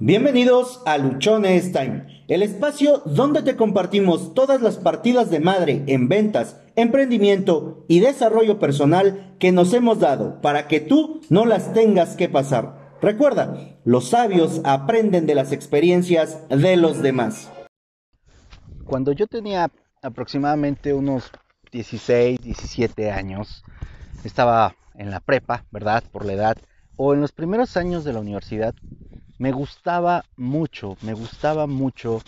Bienvenidos a Luchones Time, el espacio donde te compartimos todas las partidas de madre en ventas, emprendimiento y desarrollo personal que nos hemos dado para que tú no las tengas que pasar. Recuerda, los sabios aprenden de las experiencias de los demás. Cuando yo tenía aproximadamente unos 16, 17 años, estaba en la prepa, ¿verdad? Por la edad, o en los primeros años de la universidad, me gustaba mucho, me gustaba mucho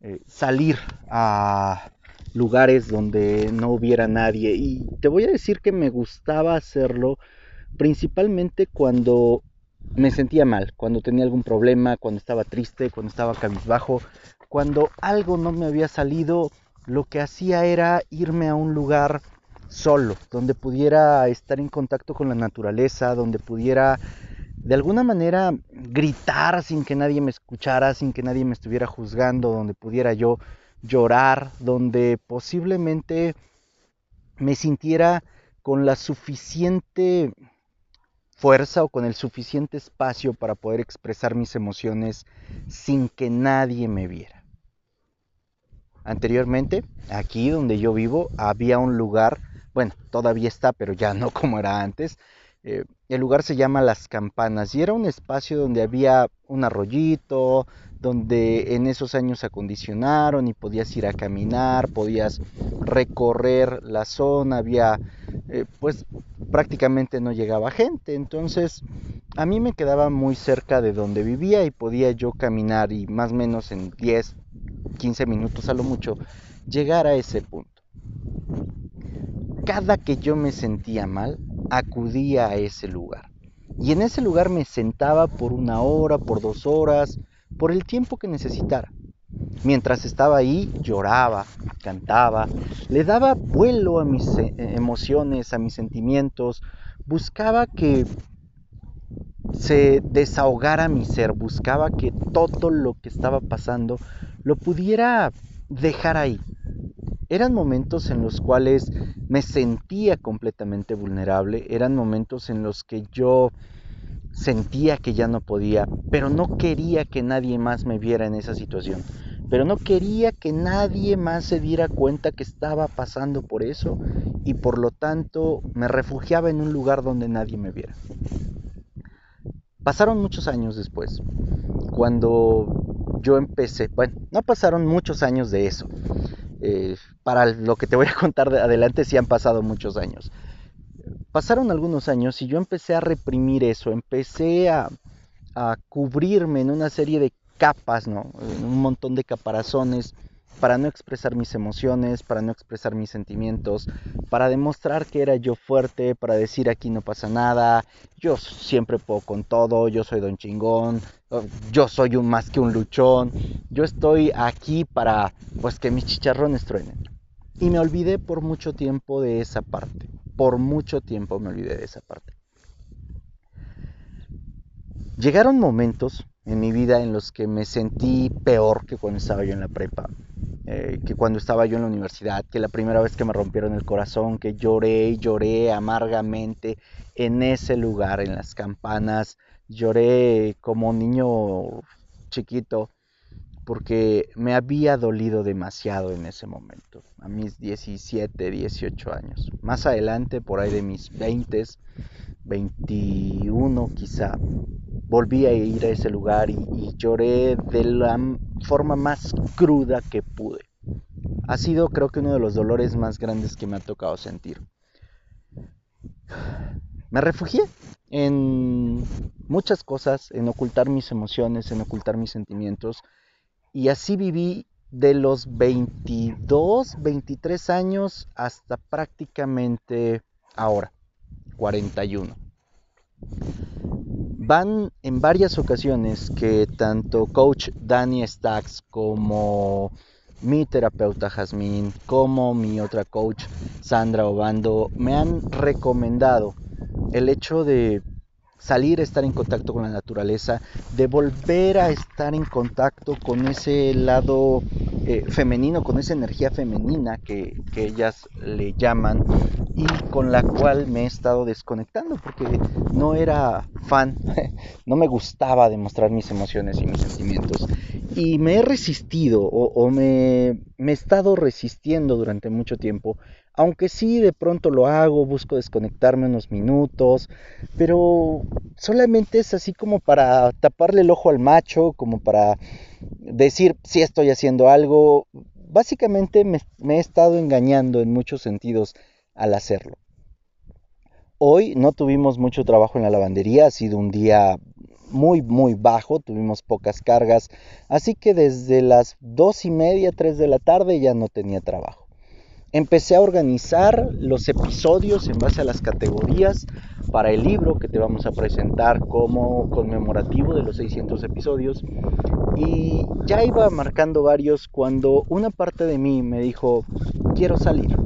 eh, salir a lugares donde no hubiera nadie. Y te voy a decir que me gustaba hacerlo principalmente cuando me sentía mal, cuando tenía algún problema, cuando estaba triste, cuando estaba cabizbajo, cuando algo no me había salido, lo que hacía era irme a un lugar solo, donde pudiera estar en contacto con la naturaleza, donde pudiera de alguna manera gritar sin que nadie me escuchara, sin que nadie me estuviera juzgando, donde pudiera yo llorar, donde posiblemente me sintiera con la suficiente fuerza o con el suficiente espacio para poder expresar mis emociones sin que nadie me viera. Anteriormente, aquí donde yo vivo, había un lugar, bueno, todavía está, pero ya no como era antes, eh, el lugar se llama Las Campanas y era un espacio donde había un arroyito, donde en esos años se acondicionaron y podías ir a caminar, podías recorrer la zona, había, eh, pues prácticamente no llegaba gente, entonces a mí me quedaba muy cerca de donde vivía y podía yo caminar y más o menos en 10, 15 minutos a lo mucho llegar a ese punto. Cada que yo me sentía mal, acudía a ese lugar. Y en ese lugar me sentaba por una hora, por dos horas, por el tiempo que necesitara. Mientras estaba ahí, lloraba, cantaba, le daba vuelo a mis eh, emociones, a mis sentimientos, buscaba que se desahogara mi ser, buscaba que todo lo que estaba pasando lo pudiera dejar ahí, eran momentos en los cuales me sentía completamente vulnerable, eran momentos en los que yo sentía que ya no podía, pero no quería que nadie más me viera en esa situación. Pero no quería que nadie más se diera cuenta que estaba pasando por eso y por lo tanto me refugiaba en un lugar donde nadie me viera. Pasaron muchos años después, cuando yo empecé, bueno, no pasaron muchos años de eso, eh, para lo que te voy a contar de adelante sí han pasado muchos años. Pasaron algunos años y yo empecé a reprimir eso, empecé a, a cubrirme en una serie de capas, ¿no? En un montón de caparazones para no expresar mis emociones, para no expresar mis sentimientos, para demostrar que era yo fuerte, para decir aquí no pasa nada, yo siempre puedo con todo, yo soy don chingón, yo soy un más que un luchón, yo estoy aquí para pues que mis chicharrones truenen. Y me olvidé por mucho tiempo de esa parte, por mucho tiempo me olvidé de esa parte. Llegaron momentos en mi vida en los que me sentí peor que cuando estaba yo en la prepa, eh, que cuando estaba yo en la universidad, que la primera vez que me rompieron el corazón, que lloré y lloré amargamente en ese lugar, en las campanas, lloré como niño chiquito porque me había dolido demasiado en ese momento, a mis 17, 18 años. Más adelante, por ahí de mis 20, 21 quizá, volví a ir a ese lugar y, lloré de la forma más cruda que pude. Ha sido creo que uno de los dolores más grandes que me ha tocado sentir. Me refugié en muchas cosas, en ocultar mis emociones, en ocultar mis sentimientos, y así viví de los 22, 23 años hasta prácticamente ahora, 41. Van en varias ocasiones que tanto coach Danny Stacks como mi terapeuta Jazmín, como mi otra coach Sandra Obando, me han recomendado el hecho de salir a estar en contacto con la naturaleza, de volver a estar en contacto con ese lado eh, femenino, con esa energía femenina que, que, ellas le llaman y con la cual me he estado desconectando porque no era fan, no me gustaba demostrar mis emociones y mis sentimientos. Y me he resistido o, me, me he estado resistiendo durante mucho tiempo aunque sí de pronto lo hago, busco desconectarme unos minutos, pero solamente es así como para taparle el ojo al macho, como para decir si estoy haciendo algo. Básicamente me, he estado engañando en muchos sentidos al hacerlo. Hoy no tuvimos mucho trabajo en la lavandería, ha sido un día muy muy bajo, tuvimos pocas cargas, así que desde las dos y media, tres de la tarde ya no tenía trabajo empecé a organizar los episodios en base a las categorías para el libro que te vamos a presentar como conmemorativo de los 600 episodios. Y ya iba marcando varios cuando una parte de mí me dijo quiero salir.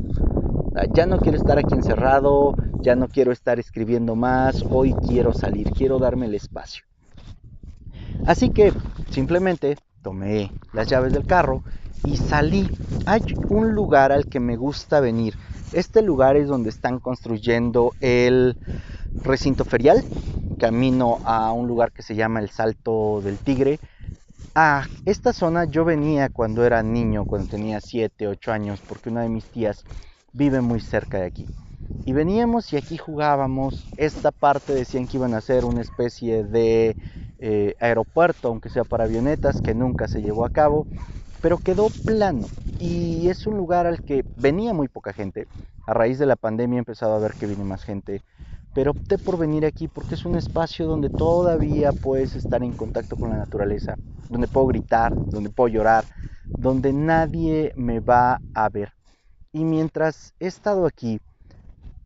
Ya no quiero estar aquí encerrado ya no quiero estar escribiendo más hoy quiero salir quiero darme el espacio así que simplemente tomé las llaves del carro y salí. Hay un lugar al que me gusta venir. Este lugar es donde están construyendo el recinto ferial. Camino a un lugar que se llama el Salto del Tigre. A esta zona yo venía cuando era niño, cuando tenía 7, 8 años, porque una de mis tías vive muy cerca de aquí. Y veníamos y aquí jugábamos. Esta parte decían que iban a ser una especie de eh, aeropuerto, aunque sea para avionetas, que nunca se llevó a cabo pero quedó plano y es un lugar al que venía muy poca gente. A raíz de la pandemia he empezado a ver que viene más gente, pero opté por venir aquí porque es un espacio donde todavía puedes estar en contacto con la naturaleza, donde puedo gritar, donde puedo llorar, donde nadie me va a ver. Y mientras he estado aquí,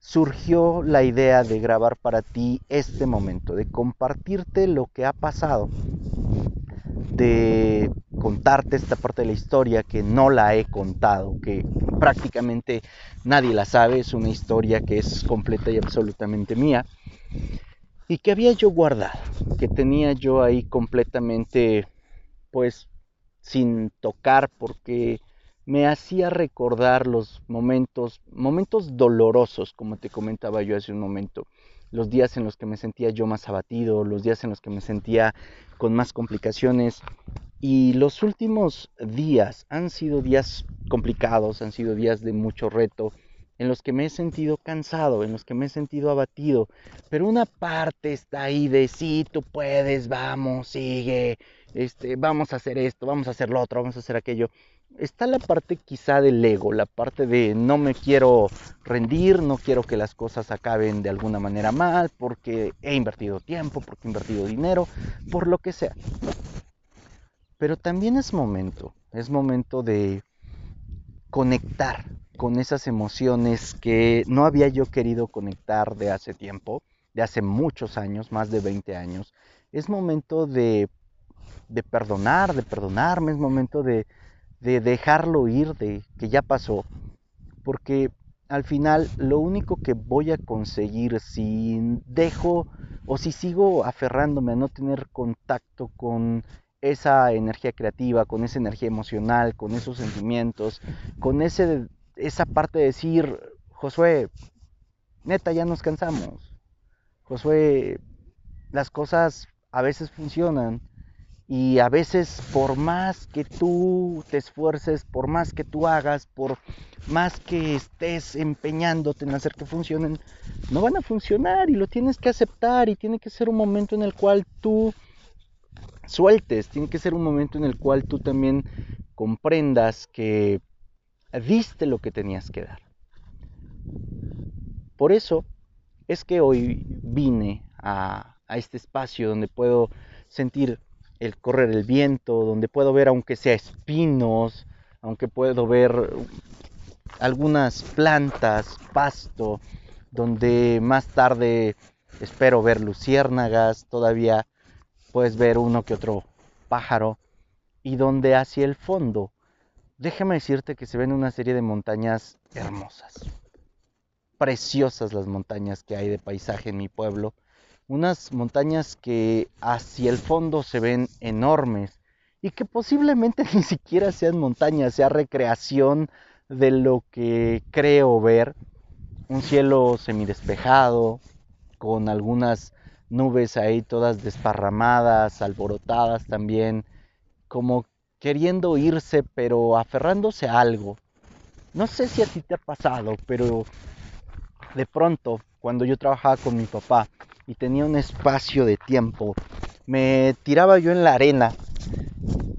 surgió la idea de grabar para ti este momento, de compartirte lo que ha pasado, de contarte esta parte de la historia que no la he contado, que prácticamente nadie la sabe, es una historia que es completa y absolutamente mía, y que había yo guardado, que tenía yo ahí completamente, pues, sin tocar, porque me hacía recordar los momentos, momentos dolorosos, como te comentaba yo hace un momento, los días en los que me sentía yo más abatido, los días en los que me sentía con más complicaciones, y los últimos días han sido días complicados, han sido días de mucho reto, en los que me he sentido cansado, en los que me he sentido abatido, pero una parte está ahí de sí, tú puedes, vamos, sigue, este, vamos a hacer esto, vamos a hacer lo otro, vamos a hacer aquello. Está la parte quizá del ego, la parte de no me quiero rendir, no quiero que las cosas acaben de alguna manera mal, porque he invertido tiempo, porque he invertido dinero, por lo que sea. Pero también es momento, es momento de conectar con esas emociones que no había yo querido conectar de hace tiempo, de hace muchos años, más de 20 años. Es momento de, de perdonar, de perdonarme, es momento de, de dejarlo ir, de que ya pasó. Porque al final lo único que voy a conseguir si dejo o si sigo aferrándome a no tener contacto con esa energía creativa, con esa energía emocional, con esos sentimientos, con ese, esa parte de decir, Josué, neta, ya nos cansamos. Josué, las cosas a veces funcionan y a veces por más que tú te esfuerces, por más que tú hagas, por más que estés empeñándote en hacer que funcionen, no van a funcionar y lo tienes que aceptar y tiene que ser un momento en el cual tú sueltes, tiene que ser un momento en el cual tú también comprendas que diste lo que tenías que dar. Por eso es que hoy vine a, a este espacio donde puedo sentir el correr el viento, donde puedo ver aunque sea espinos, aunque puedo ver algunas plantas, pasto, donde más tarde espero ver luciérnagas, todavía puedes ver uno que otro pájaro y donde hacia el fondo, déjame decirte que se ven una serie de montañas hermosas, preciosas las montañas que hay de paisaje en mi pueblo, unas montañas que hacia el fondo se ven enormes y que posiblemente ni siquiera sean montañas, sea recreación de lo que creo ver. Un cielo semidespejado, con algunas nubes ahí todas desparramadas, alborotadas también, como queriendo irse, pero aferrándose a algo. No sé si a ti te ha pasado, pero de pronto, cuando yo trabajaba con mi papá y tenía un espacio de tiempo, me tiraba yo en la arena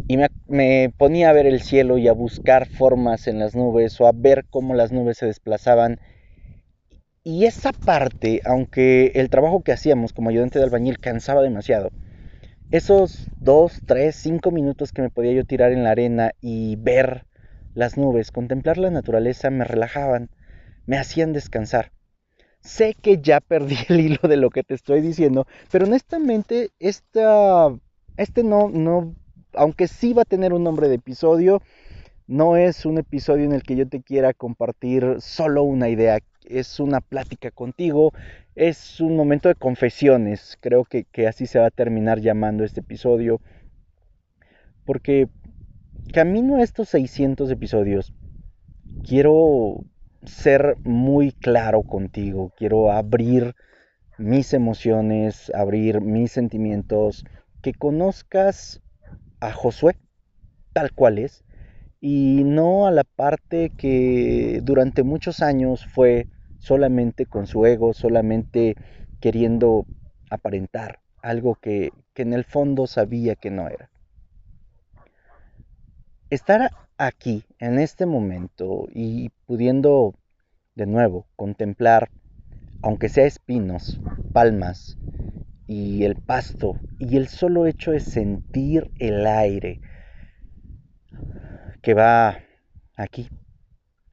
y me, ponía a ver el cielo y a buscar formas en las nubes o a ver cómo las nubes se desplazaban. Y esa parte, aunque el trabajo que hacíamos como ayudante de albañil cansaba demasiado, esos dos, tres, cinco minutos que me podía yo tirar en la arena y ver las nubes, contemplar la naturaleza, me relajaban, me hacían descansar. Sé que ya perdí el hilo de lo que te estoy diciendo, pero honestamente esta, este no, no, aunque sí va a tener un nombre de episodio, no es un episodio en el que yo te quiera compartir solo una idea, es una plática contigo, es un momento de confesiones, creo que, que así se va a terminar llamando este episodio, porque camino a estos 600 episodios, quiero ser muy claro contigo, quiero abrir mis emociones, abrir mis sentimientos, que conozcas a Josué tal cual es y no a la parte que durante muchos años fue solamente con su ego, solamente queriendo aparentar algo que, que en el fondo sabía que no era. Estar aquí, en este momento, y pudiendo de nuevo contemplar, aunque sea espinos, palmas y el pasto, y el solo hecho de sentir el aire que va aquí,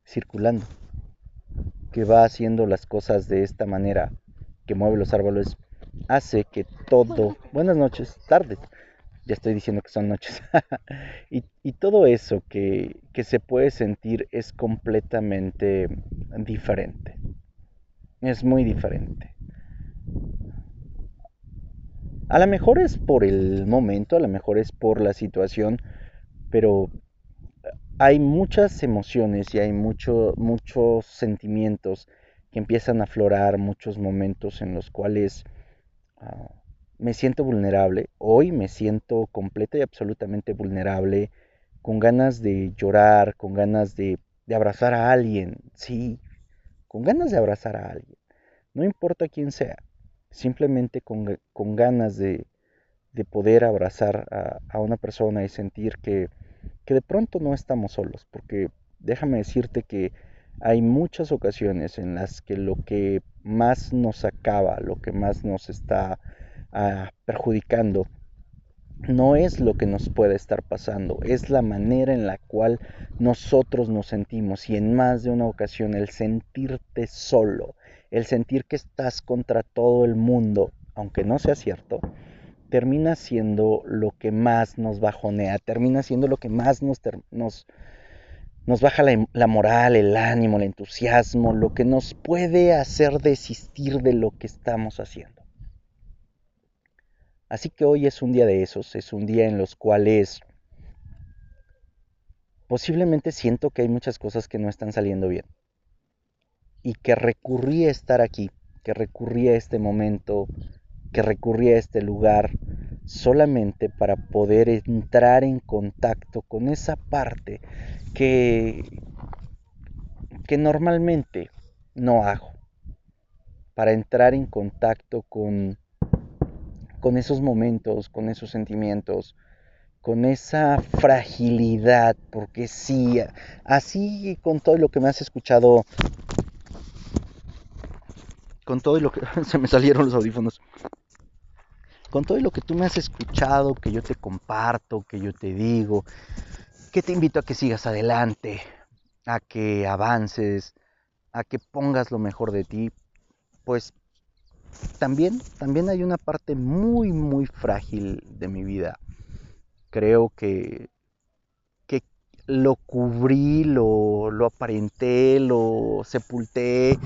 circulando, que va haciendo las cosas de esta manera, que mueve los árboles, hace que todo, buenas noches, tardes, ya estoy diciendo que son noches. y, todo eso que, se puede sentir es completamente diferente. Es muy diferente. A lo mejor es por el momento, a lo mejor es por la situación, pero hay muchas emociones y hay mucho, muchos sentimientos que empiezan a aflorar, muchos momentos en los cuales... Ah, me siento vulnerable, hoy me siento completa y absolutamente vulnerable, con ganas de llorar, con ganas de, abrazar a alguien, sí, con ganas de abrazar a alguien, no importa quién sea, simplemente con, ganas de, poder abrazar a, a, una persona y sentir que, que de pronto no estamos solos, porque déjame decirte que hay muchas ocasiones en las que lo que más nos acaba, lo que más nos está perjudicando no es lo que nos puede estar pasando, es la manera en la cual nosotros nos sentimos y en más de una ocasión el sentirte solo, el sentir que estás contra todo el mundo, aunque no sea cierto, termina siendo lo que más nos bajonea, termina siendo lo que más nos, nos, baja la, la moral, el ánimo, el entusiasmo, lo que nos puede hacer desistir de lo que estamos haciendo. Así que hoy es un día de esos, es un día en los cuales posiblemente siento que hay muchas cosas que no están saliendo bien. Y que recurrí a estar aquí, que recurrí a este momento, que recurrí a este lugar solamente para poder entrar en contacto con esa parte que, que normalmente no hago. Para entrar en contacto con con esos momentos, con esos sentimientos, con esa fragilidad, porque sí, así con todo lo que me has escuchado, con todo lo que se me salieron los audífonos, con todo lo que tú me has escuchado, que yo te comparto, que yo te digo, que te invito a que sigas adelante, a que avances, a que pongas lo mejor de ti, pues también, también hay una parte muy, muy frágil de mi vida. Creo que, que lo cubrí, lo, lo aparenté, lo sepulté,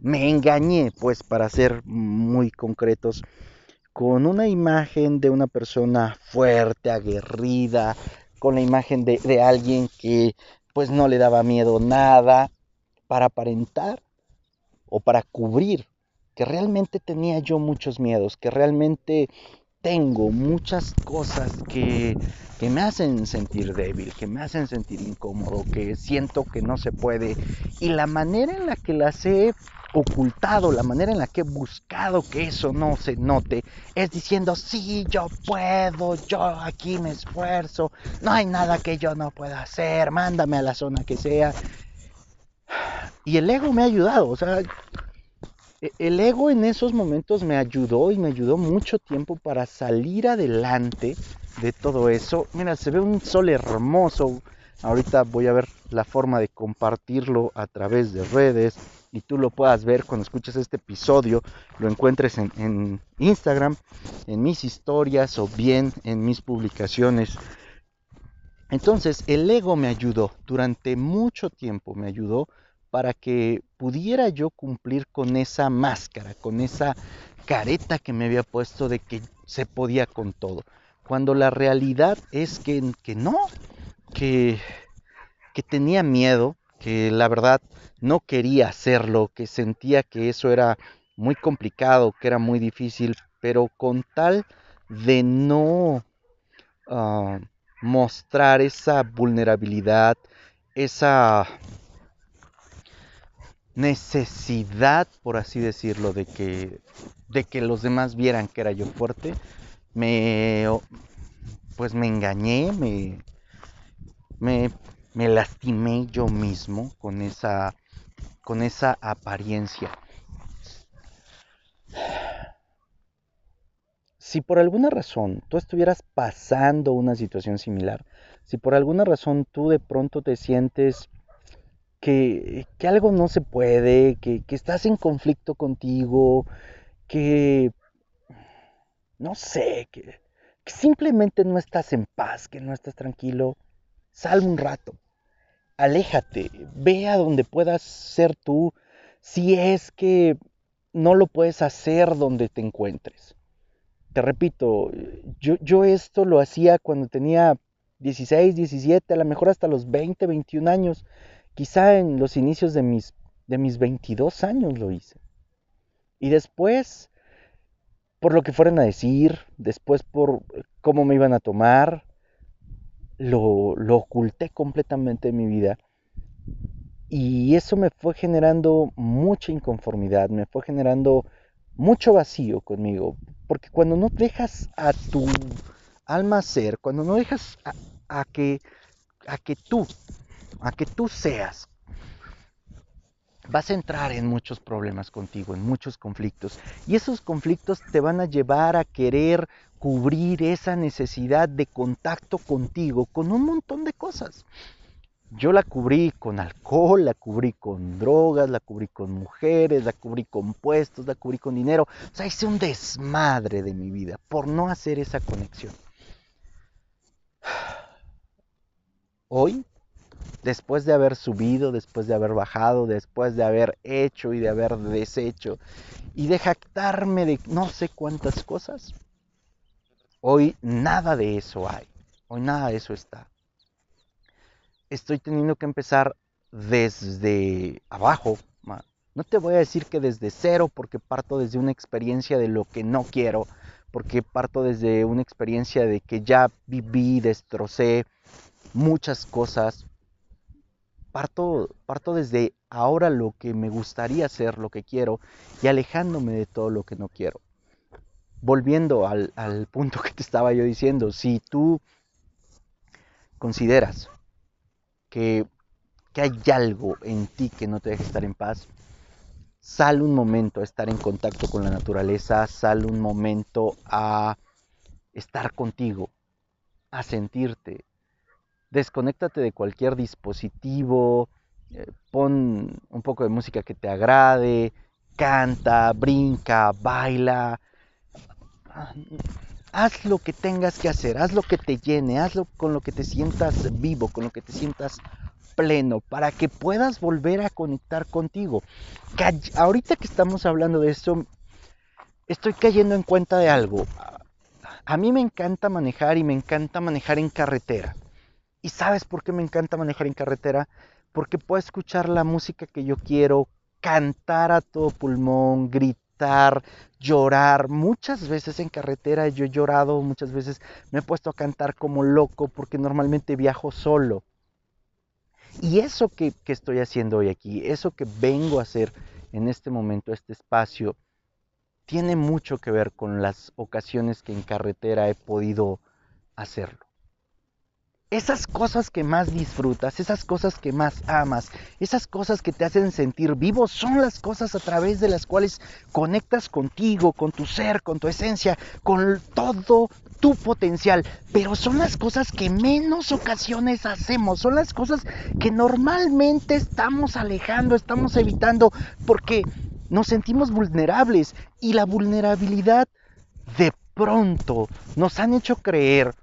me engañé, pues para ser muy concretos, con una imagen de una persona fuerte, aguerrida, con la imagen de, de alguien que pues no le daba miedo nada, para aparentar o para cubrir que realmente tenía yo muchos miedos, que realmente tengo muchas cosas que, que, me hacen sentir débil, que me hacen sentir incómodo, que siento que no se puede. Y la manera en la que las he ocultado, la manera en la que he buscado que eso no se note, es diciendo, sí, yo puedo, yo aquí me esfuerzo, no hay nada que yo no pueda hacer, mándame a la zona que sea. Y el ego me ha ayudado, o sea, el ego en esos momentos me ayudó y me ayudó mucho tiempo para salir adelante de todo eso. Mira, se ve un sol hermoso. Ahorita voy a ver la forma de compartirlo a través de redes y tú lo puedas ver cuando escuches este episodio, lo encuentres en, en Instagram, en mis historias o bien en mis publicaciones. Entonces, el ego me ayudó durante mucho tiempo, me ayudó para que pudiera yo cumplir con esa máscara, con esa careta que me había puesto de que se podía con todo. Cuando la realidad es que, que no, que, que tenía miedo, que la verdad no quería hacerlo, que sentía que eso era muy complicado, que era muy difícil, pero con tal de no uh, mostrar esa vulnerabilidad, esa necesidad, por así decirlo, de que, de que los demás vieran que era yo fuerte, me, pues me engañé, me, me, me lastimé yo mismo con esa, con esa apariencia. Si por alguna razón tú estuvieras pasando una situación similar, si por alguna razón tú de pronto te sientes que, algo no se puede, que, estás en conflicto contigo, que, no sé, que, simplemente no estás en paz, que no estás tranquilo, sal un rato, aléjate, ve a donde puedas ser tú, si es que no lo puedes hacer donde te encuentres. Te repito, yo, yo esto lo hacía cuando tenía 16, 17, a lo mejor hasta los 20, 21 años. Quizá en los inicios de mis, de mis 22 años lo hice. Y después, por lo que fueran a decir, después por cómo me iban a tomar, lo, lo oculté completamente en mi vida. Y eso me fue generando mucha inconformidad, me fue generando mucho vacío conmigo. Porque cuando no dejas a tu alma ser, cuando no dejas a que, a que tú a que tú seas, vas a entrar en muchos problemas contigo, en muchos conflictos. Y esos conflictos te van a llevar a querer cubrir esa necesidad de contacto contigo con un montón de cosas. Yo la cubrí con alcohol, la cubrí con drogas, la cubrí con mujeres, la cubrí con puestos, la cubrí con dinero. O sea, hice un desmadre de mi vida por no hacer esa conexión. Hoy después de haber subido, después de haber bajado, después de haber hecho y de haber deshecho, y de jactarme de no sé cuántas cosas, hoy nada de eso hay, hoy nada de eso está. Estoy teniendo que empezar desde abajo. No te voy a decir que desde cero porque parto desde una experiencia de lo que no quiero, porque parto desde una experiencia de que ya viví, destrocé muchas cosas, parto, parto desde ahora lo que me gustaría hacer, lo que quiero, y alejándome de todo lo que no quiero. Volviendo al, punto que te estaba yo diciendo, si tú consideras que, que hay algo en ti que no te deja estar en paz, sal un momento a estar en contacto con la naturaleza, sal un momento a estar contigo, a sentirte, desconéctate de cualquier dispositivo, eh, pon un poco de música que te agrade, canta, brinca, baila. Haz lo que tengas que hacer, haz lo que te llene, hazlo con lo que te sientas vivo, con lo que te sientas pleno, para que puedas volver a conectar contigo. ahorita que estamos hablando de esto, estoy cayendo en cuenta de algo. A mí me encanta manejar y me encanta manejar en carretera. ¿Y sabes por qué me encanta manejar en carretera? Porque puedo escuchar la música que yo quiero, cantar a todo pulmón, gritar, llorar. Muchas veces en carretera yo he llorado, muchas veces me he puesto a cantar como loco porque normalmente viajo solo. Y eso que, estoy haciendo hoy aquí, eso que vengo a hacer en este momento, este espacio, tiene mucho que ver con las ocasiones que en carretera he podido hacerlo. Esas cosas que más disfrutas, esas cosas que más amas, esas cosas que te hacen sentir vivo, son las cosas a través de las cuales conectas contigo, con tu ser, con tu esencia, con todo tu potencial. Pero son las cosas que menos ocasiones hacemos, son las cosas que normalmente estamos alejando, estamos evitando, porque nos sentimos vulnerables y la vulnerabilidad de pronto nos han hecho creer,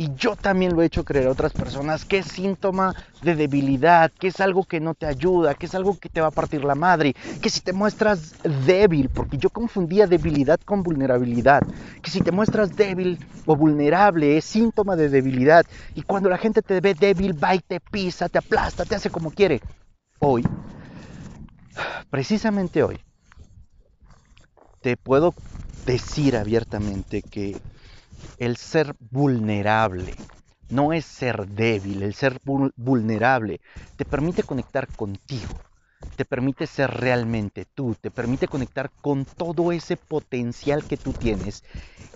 y yo también lo he hecho creer a otras personas, que es síntoma de debilidad, que es algo que no te ayuda, que es algo que te va a partir la madre, que si te muestras débil, porque yo confundía debilidad con vulnerabilidad, que si te muestras débil o vulnerable es síntoma de debilidad, y cuando la gente te ve débil va y te pisa, te aplasta, te hace como quiere. Hoy precisamente hoy, te puedo decir abiertamente que el ser vulnerable no es ser débil, el ser vulnerable te permite conectar contigo, te permite ser realmente tú, te permite conectar con todo ese potencial que tú tienes.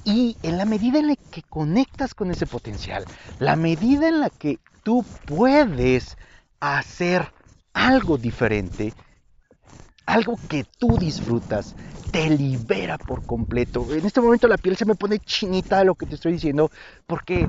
Y en la medida en la que conectas con ese potencial, la medida en la que tú puedes hacer algo diferente, algo que tú disfrutas, te libera por completo. En este momento la piel se me pone chinita de lo que te estoy diciendo, porque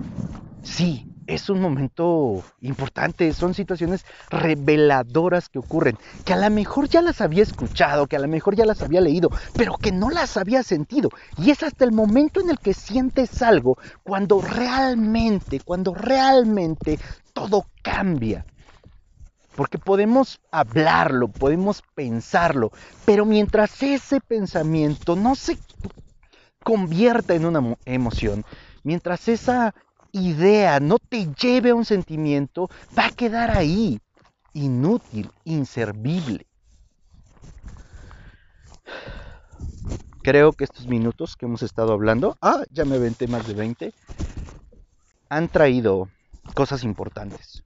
sí, es un momento importante, son situaciones reveladoras que ocurren, que a lo mejor ya las había escuchado, que a lo mejor ya las había leído, pero que no las había sentido. Y es hasta el momento en el que sientes algo, cuando realmente, cuando realmente todo cambia. Porque podemos hablarlo, podemos pensarlo, pero mientras ese pensamiento no se convierta en una emoción, mientras esa idea no te lleve a un sentimiento, va a quedar ahí, inútil, inservible. Creo que estos minutos que hemos estado hablando, ah, ya me aventé más de 20, han traído cosas importantes.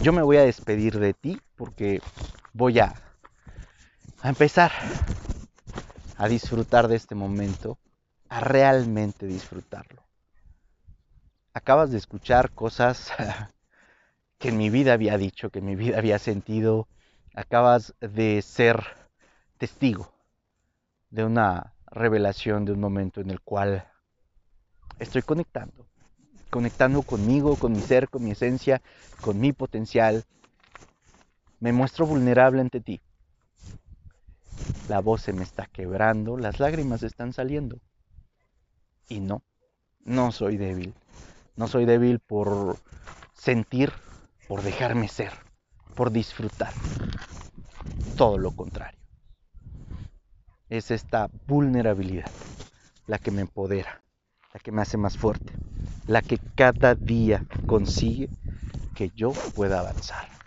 Yo me voy a despedir de ti porque voy a, a empezar a disfrutar de este momento, a realmente disfrutarlo. Acabas de escuchar cosas que en mi vida había dicho, que en mi vida había sentido. Acabas de ser testigo de una revelación, de un momento en el cual estoy conectando conectando conmigo, con mi ser, con mi esencia, con mi potencial. Me muestro vulnerable ante ti. La voz se me está quebrando, las lágrimas están saliendo. Y no, no soy débil. No soy débil por sentir, por dejarme ser, por disfrutar. Todo lo contrario. Es esta vulnerabilidad la que me empodera, la que me hace más fuerte, la que cada día consigue que yo pueda avanzar.